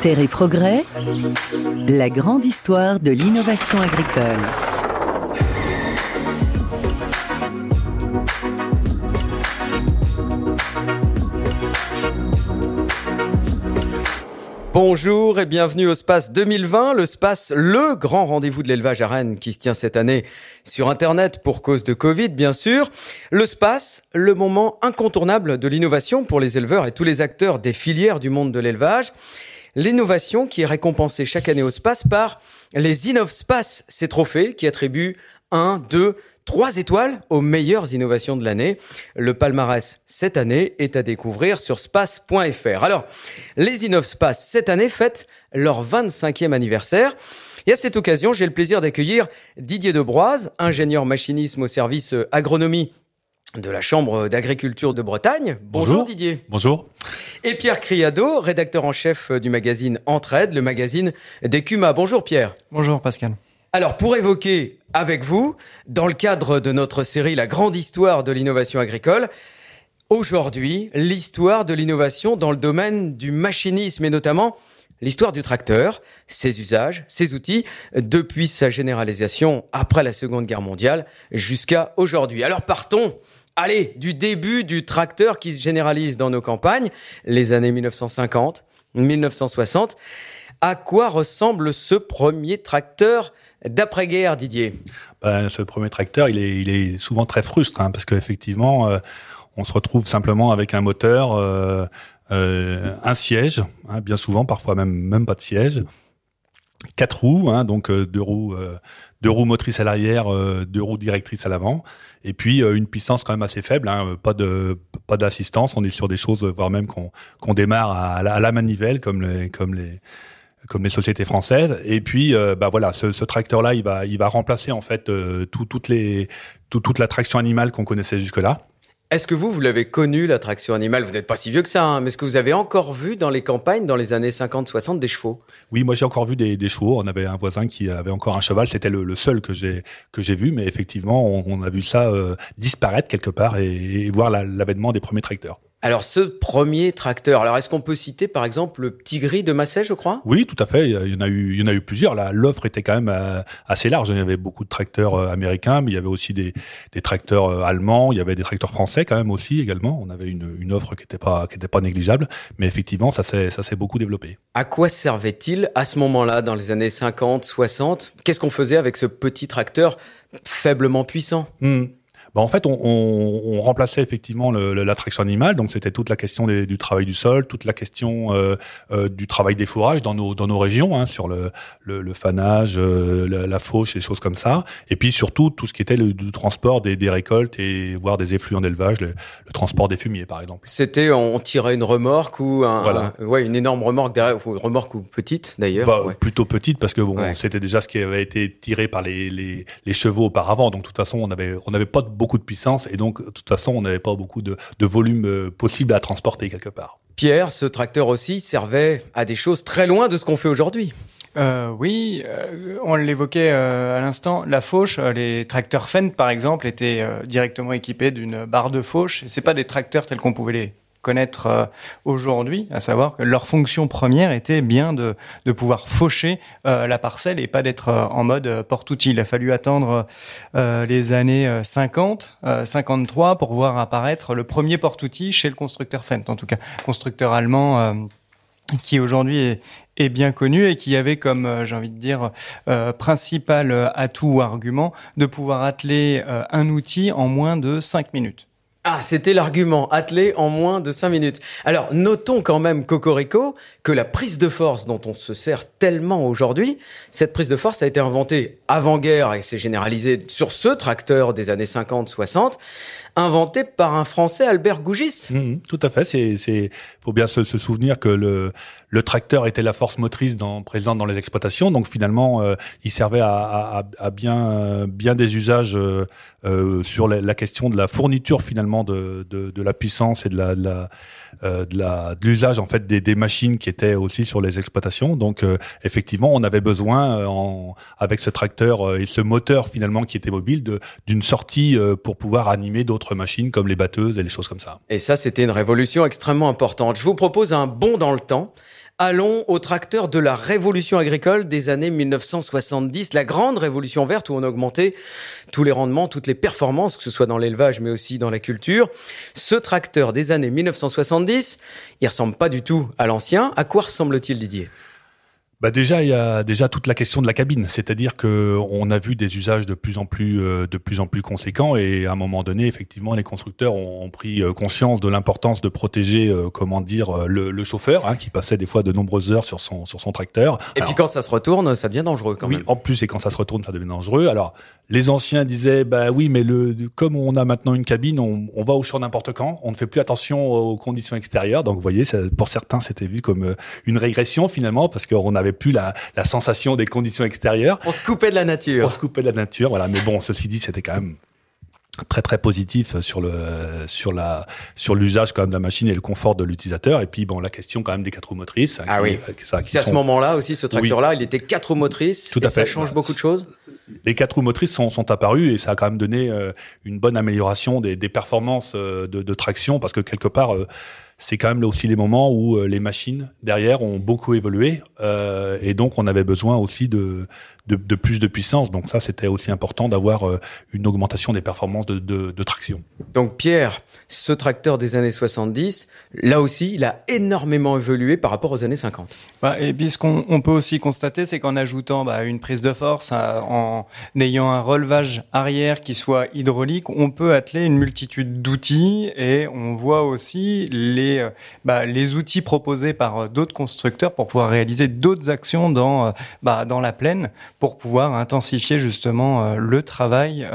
Terre et progrès, la grande histoire de l'innovation agricole. Bonjour et bienvenue au Space 2020, le Space, le grand rendez-vous de l'élevage à Rennes qui se tient cette année sur Internet pour cause de Covid, bien sûr. Le Space, le moment incontournable de l'innovation pour les éleveurs et tous les acteurs des filières du monde de l'élevage. L'innovation qui est récompensée chaque année au Space par les InnovSpace, ces trophées qui attribuent un, deux, trois étoiles aux meilleures innovations de l'année. Le palmarès cette année est à découvrir sur space.fr. Alors, les InnovSpace cette année fêtent leur 25e anniversaire. Et à cette occasion, j'ai le plaisir d'accueillir Didier Debroise, ingénieur machinisme au service agronomie de la Chambre d'agriculture de Bretagne. Bonjour, Didier. Bonjour. Et Pierre Criado, rédacteur en chef du magazine Entraide, le magazine des Cumas. Bonjour Pierre. Bonjour Pascal. Alors pour évoquer avec vous, dans le cadre de notre série La grande histoire de l'innovation agricole, aujourd'hui l'histoire de l'innovation dans le domaine du machinisme et notamment l'histoire du tracteur, ses usages, ses outils, depuis sa généralisation après la Seconde Guerre mondiale jusqu'à aujourd'hui. Alors partons Allez, du début du tracteur qui se généralise dans nos campagnes, les années 1950, 1960. À quoi ressemble ce premier tracteur d'après-guerre, Didier. Ben, Ce premier tracteur, il est, il est souvent très frustre, hein, parce qu'effectivement, euh, on se retrouve simplement avec un moteur, euh, euh, un siège, hein, bien souvent, parfois même même pas de siège, quatre roues, hein, donc euh, deux roues, euh, deux roues motrices à l'arrière, deux roues directrices à l'avant, et puis une puissance quand même assez faible, hein, pas de pas d'assistance. On est sur des choses, voire même qu'on qu'on démarre à, la, à la manivelle, comme les comme les comme les sociétés françaises. Et puis, euh, bah voilà, ce, ce tracteur-là, il va, il va remplacer en fait euh, tout, toutes les, tout, toute la traction animale qu'on connaissait jusque-là. Est-ce que vous, vous l'avez connu, la traction animale? Vous n'êtes pas si vieux que ça, hein, mais est-ce que vous avez encore vu dans les campagnes, dans les années 50-60, des chevaux? Oui, moi j'ai encore vu des, des, chevaux. On avait un voisin qui avait encore un cheval. C'était le, le, seul que j'ai que j'ai vu, mais effectivement, on, on, a vu ça euh, disparaître quelque part et, et voir l'avènement des premiers tracteurs. Alors ce premier tracteur, alors est-ce qu'on peut citer par exemple le petit gris de Massey, je crois? Oui, tout à fait. Il y en a eu, il y en a eu plusieurs. L'offre était quand même euh, assez large. Il y avait beaucoup de tracteurs euh, américains, mais il y avait aussi des, des tracteurs euh, allemands. Il y avait des tracteurs français quand même aussi également. On avait une, une offre qui n'était pas, qui était pas négligeable, mais effectivement, ça s'est, ça s'est beaucoup développé. À quoi servait-il à ce moment-là, dans les années 50, 60 Qu'est-ce qu'on faisait avec ce petit tracteur faiblement puissant? Hmm. Bah en fait, on, on, on, remplaçait effectivement l'attraction animale. Donc, c'était toute la question des, du travail du sol, toute la question euh, euh, du travail des fourrages dans nos, dans nos régions, hein, sur le, le, le fanage, euh, la, la, fauche, et choses comme ça. Et puis, surtout, tout ce qui était le, le transport des, des, récoltes et voire des effluents d'élevage, le, le, transport des fumiers, par exemple. C'était, on tirait une remorque ou un, voilà. un, ouais, une énorme remorque derrière, ou remorque ou petite d'ailleurs. Bah, ouais. Plutôt petite parce que bon, ouais. c'était déjà ce qui avait été tiré par les, les, les chevaux auparavant. Donc, de toute façon, on avait, on n'avait pas beaucoup de puissance et donc de toute façon on n'avait pas beaucoup de, de volume euh, possible à transporter quelque part. Pierre, ce tracteur aussi servait à des choses très loin de ce qu'on fait aujourd'hui. Euh, oui, euh, on l'évoquait euh, à l'instant. La fauche, euh, les tracteurs Fendt par exemple, étaient euh, directement équipés d'une barre de fauche. C'est pas des tracteurs tels qu'on pouvait les connaître euh, aujourd'hui, à savoir que leur fonction première était bien de, de pouvoir faucher euh, la parcelle et pas d'être euh, en mode porte-outil. Il a fallu attendre euh, les années 50, 53 pour voir apparaître le premier porte-outil chez le constructeur Fendt, en tout cas constructeur allemand euh, qui aujourd'hui est, bien connu et qui avait comme, euh, j'ai envie de dire, euh, principal atout ou argument de pouvoir atteler euh, un outil en moins de 5 minutes. Ah, c'était l'argument, attelé en moins de 5 minutes. Alors, notons quand même, Cocorico, que la prise de force dont on se sert tellement aujourd'hui, cette prise de force a été inventée avant-guerre et s'est généralisée sur ce tracteur des années 50-60, inventé par un Français, Albert Gougis. Mmh, tout à fait. C'est, c'est, faut bien se, se, souvenir que le, le tracteur était la force motrice dans, présente dans les exploitations. Donc finalement, euh, il servait à, à, à bien, bien des usages euh, euh, sur la, la, question de la fourniture finalement de, de, de la puissance et de la, de la euh, de la de l'usage en fait des, des, machines qui étaient aussi sur les exploitations. Donc euh, effectivement, on avait besoin en, avec ce tracteur et ce moteur finalement qui était mobile de d'une sortie pour pouvoir animer d'autres machines comme les batteuses et les choses comme ça. Et ça, c'était une révolution extrêmement importante. Je vous propose un bond dans le temps. Allons au tracteur de la révolution agricole des années 1970, la grande révolution verte où on a augmenté tous les rendements, toutes les performances, que ce soit dans l'élevage mais aussi dans la culture. Ce tracteur des années 1970, il ressemble pas du tout à l'ancien. À quoi ressemble-t-il Didier? Bah déjà, il y a déjà toute la question de la cabine, c'est-à-dire que on a vu des usages de plus en plus euh, de plus en plus conséquents et à un moment donné, effectivement, les constructeurs ont, pris euh, conscience de l'importance de protéger, euh, comment dire, le, le chauffeur hein, qui passait des fois de nombreuses heures sur son sur son tracteur. Et puis quand ça se retourne, ça devient dangereux quand oui, même. en plus, et quand ça se retourne, ça devient dangereux. Alors les anciens disaient, bah oui, mais le comme on a maintenant une cabine, on, on va au champ n'importe quand, on ne fait plus attention aux conditions extérieures. Donc vous voyez, ça, pour certains, c'était vu comme une régression finalement parce qu'on avait plus la, la, sensation des conditions extérieures. On se coupait de la nature. On se coupait de la nature, voilà. Mais bon, ceci dit, c'était quand même très très positif sur le sur la sur l'usage quand même de la machine et le confort de l'utilisateur et puis bon la question quand même des quatre roues motrices ah oui c'est à ce moment-là aussi ce tracteur là il était quatre roues motrices tout à fait ça change beaucoup de choses les quatre roues motrices sont, sont apparues et ça a quand même donné euh, une bonne amélioration des, des performances euh, de, de, traction parce que quelque part euh, c'est quand même là aussi les moments où euh, les machines derrière ont beaucoup évolué euh, et donc on avait besoin aussi de, de, de plus de puissance. Donc ça, c'était aussi important d'avoir euh, une augmentation des performances de, de, de, traction. Donc Pierre, ce tracteur des années 70, là aussi, il a énormément évolué par rapport aux années 50. Bah, et puis ce qu'on on peut aussi constater, c'est qu'en ajoutant bah, une prise de force, en ayant un relevage arrière qui soit hydraulique, on peut atteler une multitude d'outils et on voit aussi les euh, bah, les outils proposés par euh, d'autres constructeurs pour pouvoir réaliser d'autres actions dans, euh, bah, dans la plaine pour pouvoir intensifier justement le travail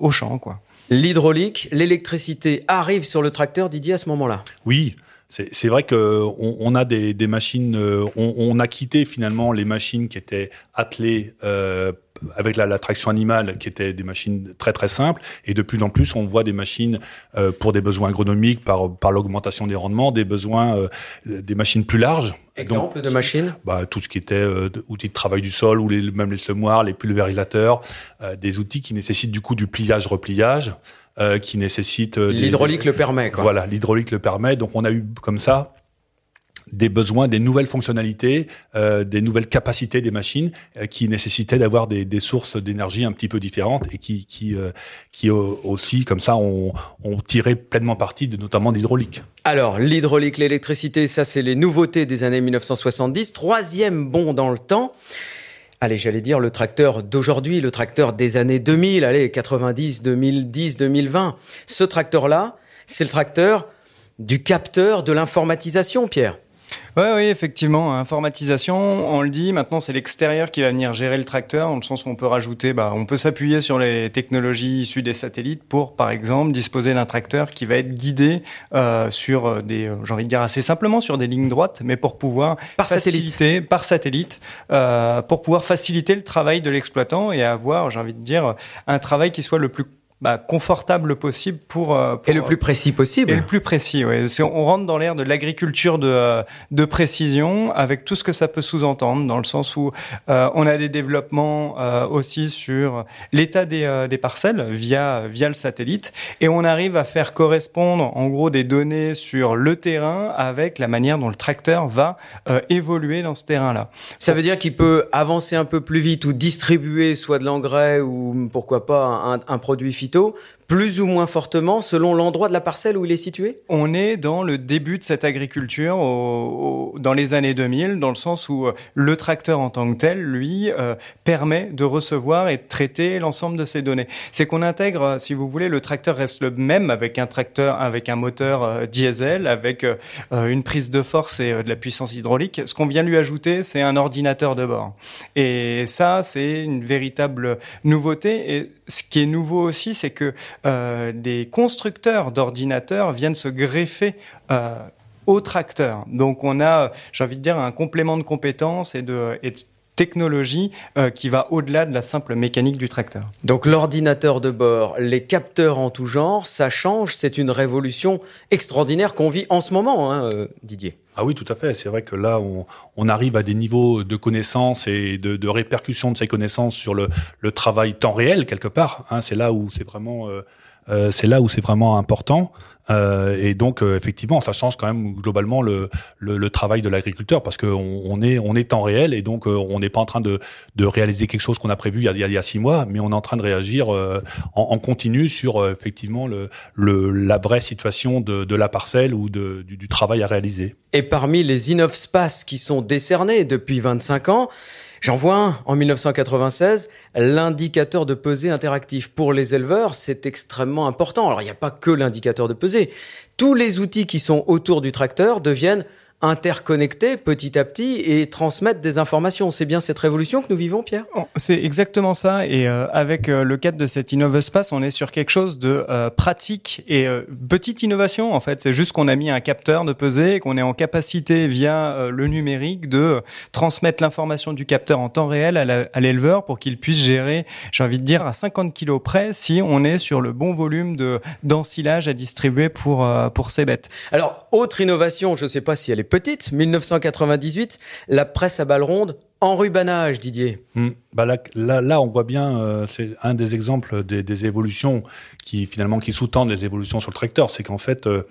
au champ. Quoi. L'hydraulique, l'électricité arrive sur le tracteur, Didier, à ce moment-là? Oui, c'est vrai que on, on, a des, des machines, on, on, a quitté finalement les machines qui étaient attelées euh, avec la, la, traction animale, qui étaient des machines très très simples, et de plus en plus, on voit des machines euh, pour des besoins agronomiques, par, par l'augmentation des rendements, des besoins, euh, des machines plus larges. Exemple Donc, de machines bah, Tout ce qui était euh, outils de travail du sol, ou les, même les semoirs, les pulvérisateurs, euh, des outils qui nécessitent du coup du pliage-repliage. Euh, qui nécessitent l'hydraulique le permet quoi. voilà l'hydraulique le permet donc on a eu comme ça des besoins, des nouvelles fonctionnalités, euh, des nouvelles capacités des machines euh, qui nécessitaient d'avoir des, des, sources d'énergie un petit peu différentes et qui, qui, euh, qui aussi, comme ça, ont, ont tiré pleinement parti de notamment d'hydraulique. Alors, l'hydraulique, l'électricité, ça c'est les nouveautés des années 1970. Troisième bond dans le temps. Allez, j'allais dire le tracteur d'aujourd'hui, le tracteur des années 2000, allez, 90, 2010, 2020. Ce tracteur-là, c'est le tracteur du capteur de l'informatisation, Pierre. Oui, oui, effectivement, informatisation, on le dit, maintenant c'est l'extérieur qui va venir gérer le tracteur, dans le sens où on peut rajouter, bah, on peut s'appuyer sur les technologies issues des satellites pour, par exemple, disposer d'un tracteur qui va être guidé euh, sur des, euh, j'ai envie de dire assez simplement, sur des lignes droites, mais pour pouvoir par faciliter, satellite. par satellite, euh, pour pouvoir faciliter le travail de l'exploitant et avoir, j'ai envie de dire, un travail qui soit le plus bah, confortable possible pour, euh, pour, et le plus précis possible. Et le plus précis c'est on rentre dans l'ère de l'agriculture de euh, de précision avec tout ce que ça peut sous-entendre dans le sens où euh, on a des développements euh, aussi sur l'état des, euh, des parcelles via via le satellite. Et on arrive à faire correspondre en gros des données sur le terrain avec la manière dont le tracteur va euh, évoluer dans ce terrain là ça veut dire qu'il peut avancer un peu plus vite ou distribuer soit de l'engrais ou pourquoi pas un, un produit phyto hôpitaux plus ou moins fortement selon l'endroit de la parcelle où il est situé? On est dans le début de cette agriculture au, au, dans les années 2000, dans le sens où euh, le tracteur en tant que tel, lui, euh, permet de recevoir et de traiter l'ensemble de ces données. C'est qu'on intègre, euh, si vous voulez, le tracteur reste le même avec un tracteur, avec un moteur diesel, avec une prise de force et de la puissance hydraulique. Ce qu'on vient lui ajouter, c'est un ordinateur de bord. Et ça, c'est une véritable nouveauté. Et ce qui est nouveau aussi, c'est que euh, des constructeurs d'ordinateurs viennent se greffer euh, au tracteur. Donc on a, j'ai envie de dire, un complément de compétences et de, et de technologie euh, qui va au-delà de la simple mécanique du tracteur. Donc l'ordinateur de bord, les capteurs en tout genre, ça change, c'est une révolution extraordinaire qu'on vit en ce moment, hein, euh, Didier. Ah oui, tout à fait. C'est vrai que là, on, arrive à des niveaux de connaissances et de, de répercussion de ces connaissances sur le, travail temps réel, quelque part. Hein, c'est là où c'est vraiment... Euh, c'est là où c'est vraiment important. Euh, et donc euh, effectivement, ça change quand même globalement le, le, le travail de l'agriculteur parce qu'on on est on est temps réel et donc euh, on n'est pas en train de, de réaliser quelque chose qu'on a prévu il y a, il y a, six mois, mais on est en train de réagir en, en, continu sur effectivement le, le, la vraie situation de, de la parcelle ou de, du, du travail à réaliser. Et parmi les Innovspace qui sont décernés depuis 25 ans, J'en vois un en 1996, l'indicateur de pesée interactif. Pour les éleveurs, c'est extrêmement important. Alors, il n'y a pas que l'indicateur de pesée. Tous les outils qui sont autour du tracteur deviennent interconnecter petit à petit et transmettre des informations. C'est bien cette révolution que nous vivons, Pierre? Oh, C'est exactement ça. Et euh, avec euh, le cadre de cet InnovSpace, on est sur quelque chose de euh, pratique et petite innovation. En fait, c'est juste qu'on a mis un capteur de pesée et qu'on est en capacité via le numérique de transmettre l'information du capteur en temps réel à l'éleveur pour qu'il puisse gérer, j'ai envie de dire, à 50 kilos près si on est sur le bon volume de d'ensilage à distribuer pour pour ces bêtes. Alors, autre innovation, je ne sais pas si elle est petite, 1998, la presse à balles rondes en rubanage, Didier. Hmm. Bah là, là, on voit bien, euh, c'est un des exemples des, des, évolutions qui finalement qui sous-tendent les évolutions sur le tracteur, c'est qu'en fait, euh,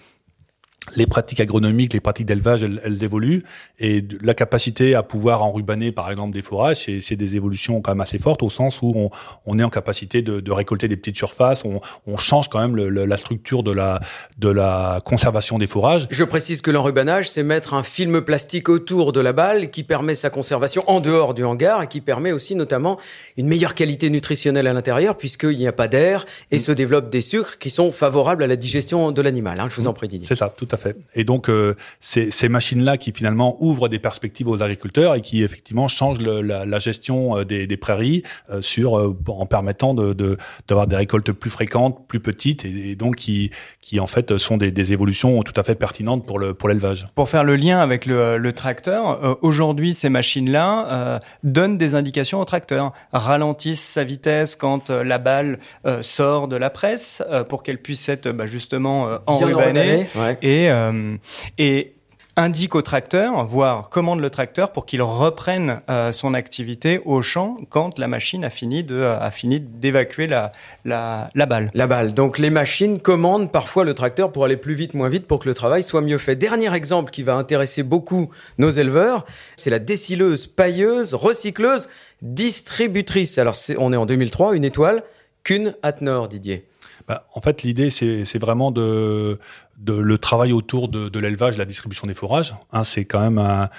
les pratiques agronomiques, les pratiques d'élevage, elles, évoluent et la capacité à pouvoir enrubaner, par exemple, des fourrages, c'est des évolutions quand même assez fortes au sens où on, on est en capacité de, de, récolter des petites surfaces, on, on change quand même le, la structure de la, de la conservation des fourrages. Je précise que l'enrubanage, c'est mettre un film plastique autour de la balle qui permet sa conservation en dehors du hangar et qui permet aussi notamment une meilleure qualité nutritionnelle à l'intérieur puisqu'il n'y a pas d'air et mm. se développent des sucres qui sont favorables à la digestion de l'animal. Hein, je vous en prie, Didier. C'est ça, tout à fait. Et donc, euh, c'est ces machines-là qui finalement ouvrent des perspectives aux agriculteurs et qui effectivement changent le, la, la, gestion euh, des, des prairies euh, sur en permettant de d'avoir des récoltes plus fréquentes, plus petites et, donc qui qui en fait sont des, des, évolutions tout à fait pertinentes pour le pour l'élevage. Pour faire le lien avec le, le tracteur, aujourd'hui ces machines-là donnent des indications au tracteur, ralentissent sa vitesse quand la balle sort de la presse pour qu'elle puisse être bah, justement enrubanée ouais. et euh, et indique au tracteur, voire commande le tracteur pour qu'il reprenne euh, son activité au champ quand la machine a fini de euh, a fini d'évacuer la, la, la balle. La balle. Donc les machines commandent parfois le tracteur pour aller plus vite, moins vite, pour que le travail soit mieux fait. Dernier exemple qui va intéresser beaucoup nos éleveurs, c'est la décileuse, pailleuse, recycleuse, distributrice. Alors on est en 2003, une étoile, qu'une Atnor, Didier. Bah, en fait, l'idée, c'est vraiment de, de, le travail autour de, l'élevage, la distribution des fourrages. Hein, c'est quand même un,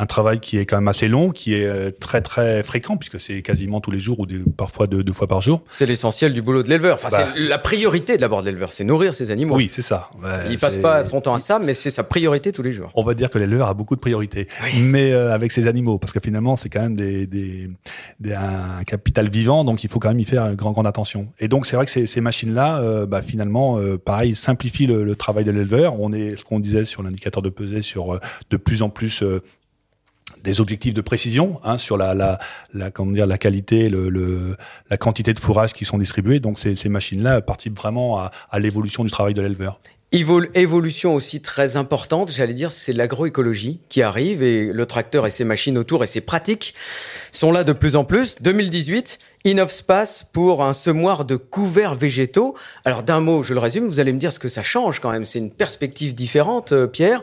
un travail qui est quand même assez long, qui est euh, très très fréquent puisque c'est quasiment tous les jours ou des, parfois deux, deux fois par jour. C'est l'essentiel du boulot de l'éleveur. Enfin, bah, c'est la priorité de l'abord de l'éleveur, c'est nourrir ses animaux. Oui, c'est ça. Il passe pas son temps à ça, mais c'est sa priorité tous les jours. On va dire que l'éleveur a beaucoup de priorités, mais euh, avec ses animaux, parce que finalement c'est quand même des, des, des, un capital vivant, donc il faut quand même y faire grande grande attention. Et donc c'est vrai que ces, ces machines-là, euh, bah, finalement, euh, pareil, simplifient le, le travail de l'éleveur. On est, ce qu'on disait sur l'indicateur de pesée, sur de plus en plus des objectifs de précision hein, sur la, la, la, comment dire, la qualité, le, le, la quantité de fourrage qui sont distribués. Donc ces, ces machines-là participent vraiment à, à l'évolution du travail de l'éleveur. Évolution aussi très importante, j'allais dire, c'est l'agroécologie qui arrive et le tracteur et ses machines autour et ses pratiques sont là de plus en plus. 2018, Innovspace pour un semoir de couverts végétaux. Alors d'un mot, je le résume, vous allez me dire ce que ça change quand même. C'est une perspective différente, euh, Pierre.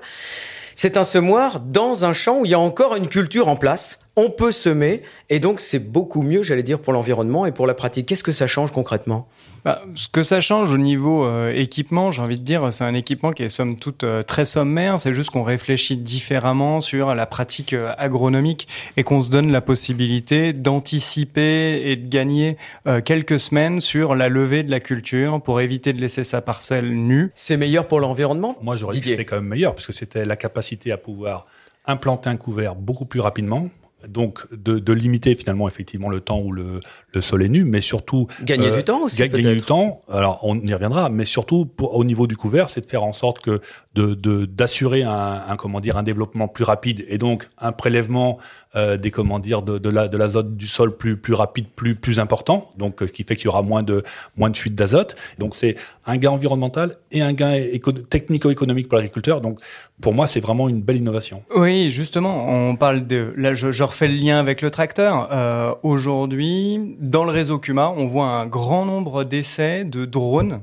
C'est un semoir dans un champ où il y a encore une culture en place. On peut semer et donc c'est beaucoup mieux, j'allais dire, pour l'environnement et pour la pratique. Qu'est-ce que ça change concrètement? Bah, Ce que ça change au niveau euh, équipement, j'ai envie de dire, c'est un équipement qui est somme toute euh, très sommaire. C'est juste qu'on réfléchit différemment sur la pratique euh, agronomique et qu'on se donne la possibilité d'anticiper et de gagner quelques semaines sur la levée de la culture pour éviter de laisser sa parcelle nue. C'est meilleur pour l'environnement? Moi, j'aurais dit que c'était quand même meilleur parce que c'était la capacité à pouvoir implanter un couvert beaucoup plus rapidement donc de, de, limiter finalement effectivement le temps où le, le sol est nu, mais surtout gagner euh, du temps aussi. Gagner du temps. Alors on y reviendra, mais surtout pour, au niveau du couvert, c'est de faire en sorte que de d'assurer un, un, comment dire un développement plus rapide et donc un prélèvement euh, des comment dire de, de la de l'azote du sol plus plus rapide, plus plus important. Donc euh, qui fait qu'il y aura moins de moins de fuite d'azote. Donc c'est un gain environnemental et un gain technico-économique pour l'agriculteur. Donc pour moi, c'est vraiment une belle innovation. Oui, justement, on parle de là, je, je refais le lien avec le tracteur. Euh, Aujourd'hui, dans le réseau Cuma, on voit un grand nombre d'essais de drones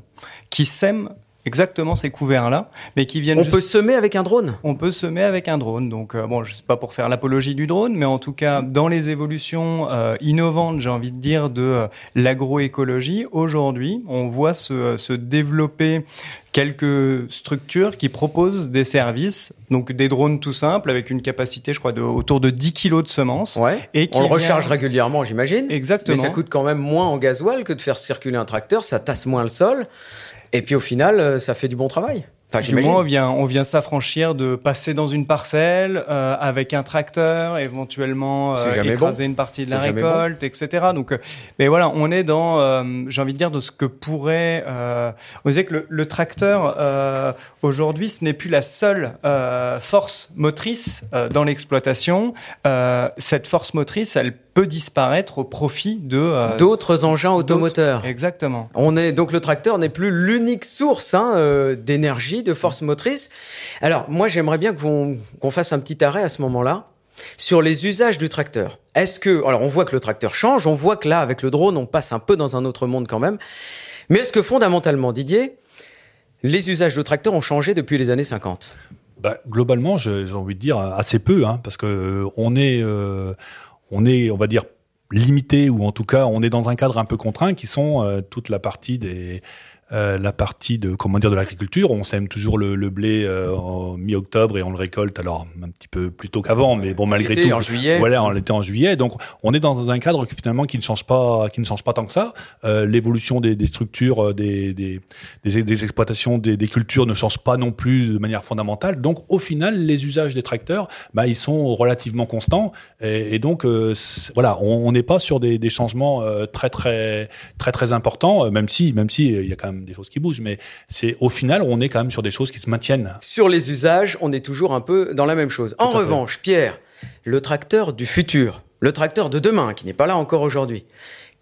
qui sèment exactement ces couverts-là, mais qui viennent. On peut semer avec un drone? On peut semer avec un drone. Donc euh, bon, je sais pas pour faire l'apologie du drone, mais en tout cas dans les évolutions euh, innovantes, j'ai envie de dire de euh, l'agroécologie, aujourd'hui, on voit se, se développer quelques structures qui proposent des services, donc des drones tout simples avec une capacité, je crois, de autour de 10 kilos de semences. Ouais. Et qui on le recharge régulièrement, j'imagine. Exactement. Mais ça coûte quand même moins en gasoil que de faire circuler un tracteur. Ça tasse moins le sol. Et puis au final, euh, ça fait du bon travail. Enfin, du moins, on vient, on vient s'affranchir de passer dans une parcelle euh, avec un tracteur, éventuellement euh, écraser une partie de la récolte, etc. Donc, euh, mais voilà, on est dans, euh, j'ai envie de dire, de ce que pourrait. Euh, on disait que le, le tracteur aujourd'hui, ce n'est plus la seule force motrice dans l'exploitation. cette force motrice, elle peut disparaître au profit de euh, d'autres engins automoteurs. Exactement. On est donc le tracteur n'est plus l'unique source hein, euh, d'énergie, de force motrice. Alors moi j'aimerais bien qu'on qu'on fasse un petit arrêt à ce moment-là sur les usages du tracteur. Est-ce que alors on voit que le tracteur change, on voit que là avec le drone on passe un peu dans un autre monde quand même. Mais est-ce que fondamentalement Didier, les usages de tracteur ont changé depuis les années 50 bah, globalement, j'ai envie de dire assez peu, hein, parce que euh, on est euh, on est, on va dire, limité ou en tout cas on est dans un cadre un peu contraint qui sont euh, toute la partie des euh, la partie de comment dire de l'agriculture. On sème toujours le, le blé euh, en mi-octobre et on le récolte alors un petit peu plus tôt qu'avant, mais bon malgré tout. en juillet. Voilà, on l'était en juillet. Donc on est dans un cadre qui, finalement qui ne change pas, qui ne change pas tant que ça. Euh, L'évolution des, des, structures, euh, des, des, des, exploitations, des, des, cultures ne change pas non plus de manière fondamentale. Donc au final, les usages des tracteurs, bah, ils sont relativement constants et, et donc voilà, on n'est pas sur des, des changements très très très très importants, même si même si il y a quand même des choses qui bougent, mais c'est au final, on est quand même sur des choses qui se maintiennent. Sur les usages, on est toujours un peu dans la même chose. en revanche, Pierre, le tracteur du futur, le tracteur de demain, qui n'est pas là encore aujourd'hui,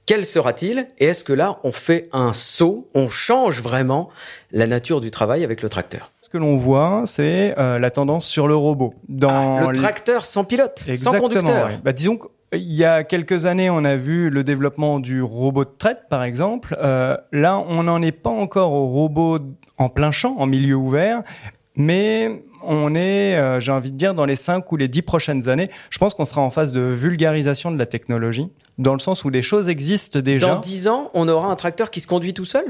quel sera-t-il Et est-ce que là, on fait un saut, on change vraiment la nature du travail avec le tracteur? Ce que l'on voit, c'est euh, la tendance sur le robot. Dans ah, le tracteur sans pilote, Exactement, sans conducteur. Ouais. Bah, disons il y a quelques années, on a vu le développement du robot de traite, par exemple. Euh, là, on n'en est pas encore au robot en plein champ, en milieu ouvert, mais on est, euh, j'ai envie de dire, dans les cinq ou les dix prochaines années, je pense qu'on sera en phase de vulgarisation de la technologie, dans le sens où les choses existent déjà. Dans dix ans, on aura un tracteur qui se conduit tout seul?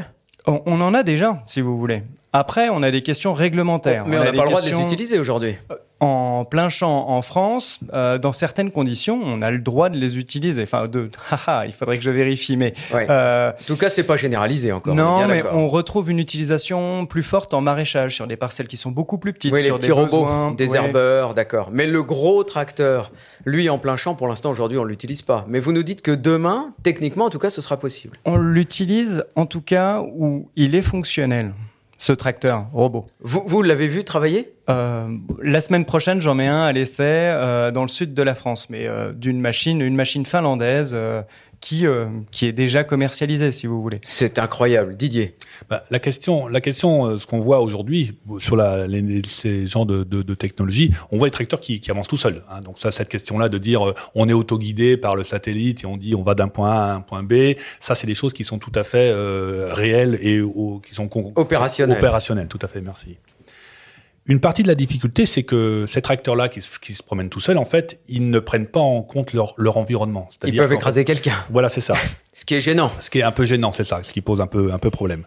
On, on en a déjà, si vous voulez. Après, on a des questions réglementaires. Mais on n'a pas le droit questions... de les utiliser aujourd'hui. En plein champ en France, euh, dans certaines conditions, on a le droit de les utiliser. Enfin, de, haha, il faudrait que je vérifie, mais ouais. euh, en tout cas, c'est pas généralisé encore. Non, on mais on retrouve une utilisation plus forte en maraîchage sur des parcelles qui sont beaucoup plus petites, oui, sur les petits des robots, besoins, des ouais. herbeurs, d'accord. Mais le gros tracteur, lui, en plein champ, pour l'instant, aujourd'hui, on l'utilise pas. Mais vous nous dites que demain, techniquement, en tout cas, ce sera possible. On l'utilise, en tout cas, où il est fonctionnel ce tracteur robot. Vous, vous l'avez vu travailler? Euh, La semaine prochaine, j'en mets un à l'essai euh, dans le sud de la France, mais euh, d'une machine, une machine finlandaise qui euh, qui est déjà commercialisée, si vous voulez. C'est incroyable, Didier. Bah, la question, la question, euh, ce qu'on voit aujourd'hui sur la, les, ces genres de, de, de technologies, on voit les tracteurs qui, qui avancent tout seuls. Hein. Donc ça, cette question-là de dire euh, on est autoguidé par le satellite et on dit on va d'un point A à un point B, ça c'est des choses qui sont tout à fait euh, réelles et au, qui sont opérationnelles. Opérationnelles, tout à fait. Merci. Une partie de la difficulté, c'est que ces tracteurs-là qui, qui, se promènent tout seuls, en fait, ils ne prennent pas en compte leur, leur environnement. Ils peuvent écraser quelqu'un. Voilà, c'est ça. ce qui est gênant. Ce qui est un peu gênant, c'est ça, ce qui pose un peu, un peu problème.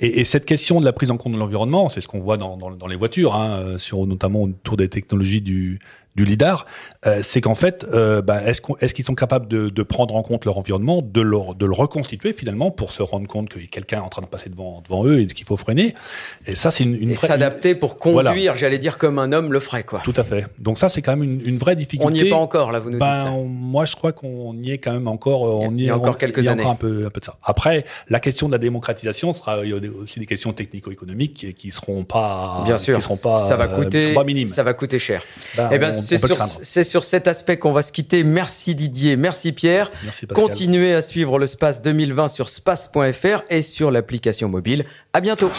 Et, et cette question de la prise en compte de l'environnement, c'est ce qu'on voit dans, dans, dans, les voitures, hein, sur notamment autour des technologies du, du lidar, euh, c'est qu'en fait, euh, bah, est-ce qu'ils est qu'ils sont capables de, de, prendre en compte leur environnement, de, leur, de le reconstituer finalement pour se rendre compte qu'il y a quelqu'un en train de passer devant, devant eux et qu'il faut freiner? Et ça, c'est une, une et s'adapter pour conduire, voilà. j'allais dire comme un homme le ferait, quoi. Tout à fait. Donc ça, c'est quand même une, une, vraie difficulté. On n'y est pas encore là, vous nous ben, dites. On, moi, je crois qu'on y est quand même encore. On il y a, est, encore on, quelques y a années. Encore un peu, un peu de ça. Après, la question de la démocratisation sera il y a aussi des questions technico-économiques qui, qui seront pas, bien sûr, qui seront pas, ça va coûter, pas minimes. ça va coûter cher. Ben, eh ben, c'est sur, sur cet aspect qu'on va se quitter. Merci Didier, merci Pierre. Merci Continuez à suivre le Space 2020 sur space.fr et sur l'application mobile. À bientôt.